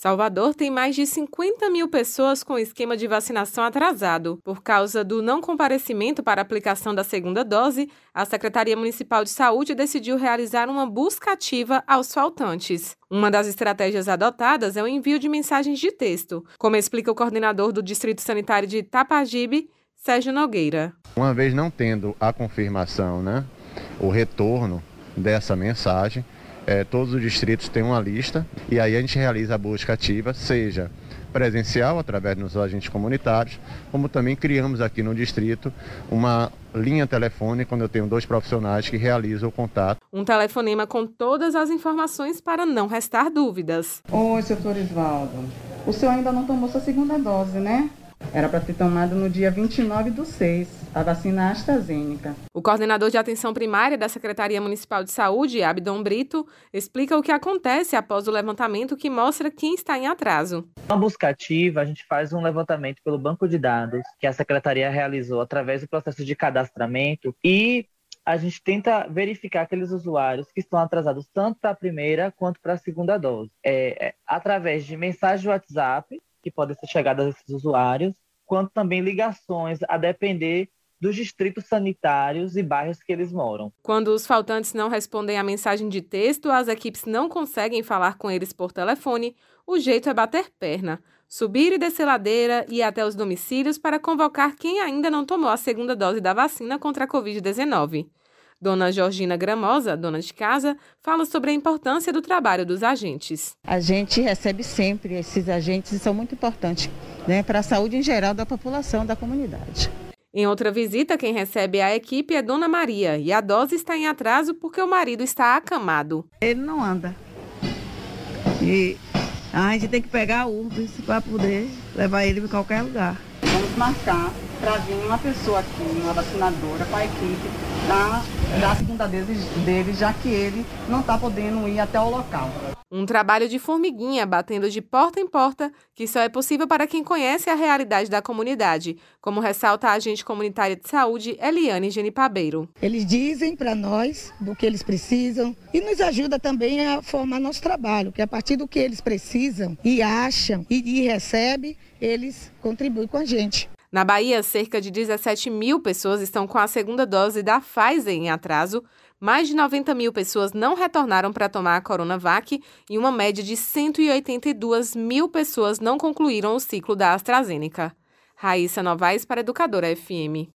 Salvador tem mais de 50 mil pessoas com esquema de vacinação atrasado. Por causa do não comparecimento para aplicação da segunda dose, a Secretaria Municipal de Saúde decidiu realizar uma busca ativa aos faltantes. Uma das estratégias adotadas é o envio de mensagens de texto, como explica o coordenador do Distrito Sanitário de Tapajibe, Sérgio Nogueira. Uma vez não tendo a confirmação, né, o retorno dessa mensagem, é, todos os distritos têm uma lista e aí a gente realiza a busca ativa, seja presencial através dos agentes comunitários, como também criamos aqui no distrito uma linha telefônica quando eu tenho dois profissionais que realizam o contato. Um telefonema com todas as informações para não restar dúvidas. Oi, doutor Isvaldo. O senhor ainda não tomou sua segunda dose, né? Era para ter tomado no dia 29 do 6, a vacina AstraZeneca. O coordenador de atenção primária da Secretaria Municipal de Saúde, Abdon Brito, explica o que acontece após o levantamento que mostra quem está em atraso. Na busca ativa, a gente faz um levantamento pelo banco de dados que a Secretaria realizou através do processo de cadastramento e a gente tenta verificar aqueles usuários que estão atrasados tanto para a primeira quanto para a segunda dose. É, é, através de mensagem de WhatsApp, que podem ser chegadas a esses usuários, quanto também ligações, a depender dos distritos sanitários e bairros que eles moram. Quando os faltantes não respondem à mensagem de texto, as equipes não conseguem falar com eles por telefone, o jeito é bater perna, subir e descer ladeira e ir até os domicílios para convocar quem ainda não tomou a segunda dose da vacina contra a Covid-19. Dona Georgina Gramosa, dona de casa, fala sobre a importância do trabalho dos agentes. A gente recebe sempre esses agentes e são muito importantes né, para a saúde em geral da população, da comunidade. Em outra visita, quem recebe a equipe é Dona Maria e a dose está em atraso porque o marido está acamado. Ele não anda. E a gente tem que pegar o Uber para poder levar ele para qualquer lugar. Vamos marcar para vir uma pessoa aqui, uma vacinadora, para a equipe, para dar a segunda dose dele, já que ele não está podendo ir até o local. Um trabalho de formiguinha, batendo de porta em porta, que só é possível para quem conhece a realidade da comunidade, como ressalta a agente comunitária de saúde Eliane Genipabeiro. Eles dizem para nós do que eles precisam e nos ajuda também a formar nosso trabalho, que a partir do que eles precisam e acham e, e recebem, eles contribuem com a gente. Na Bahia, cerca de 17 mil pessoas estão com a segunda dose da Pfizer em atraso, mais de 90 mil pessoas não retornaram para tomar a Coronavac e uma média de 182 mil pessoas não concluíram o ciclo da AstraZeneca. Raíssa Novaes para Educadora FM.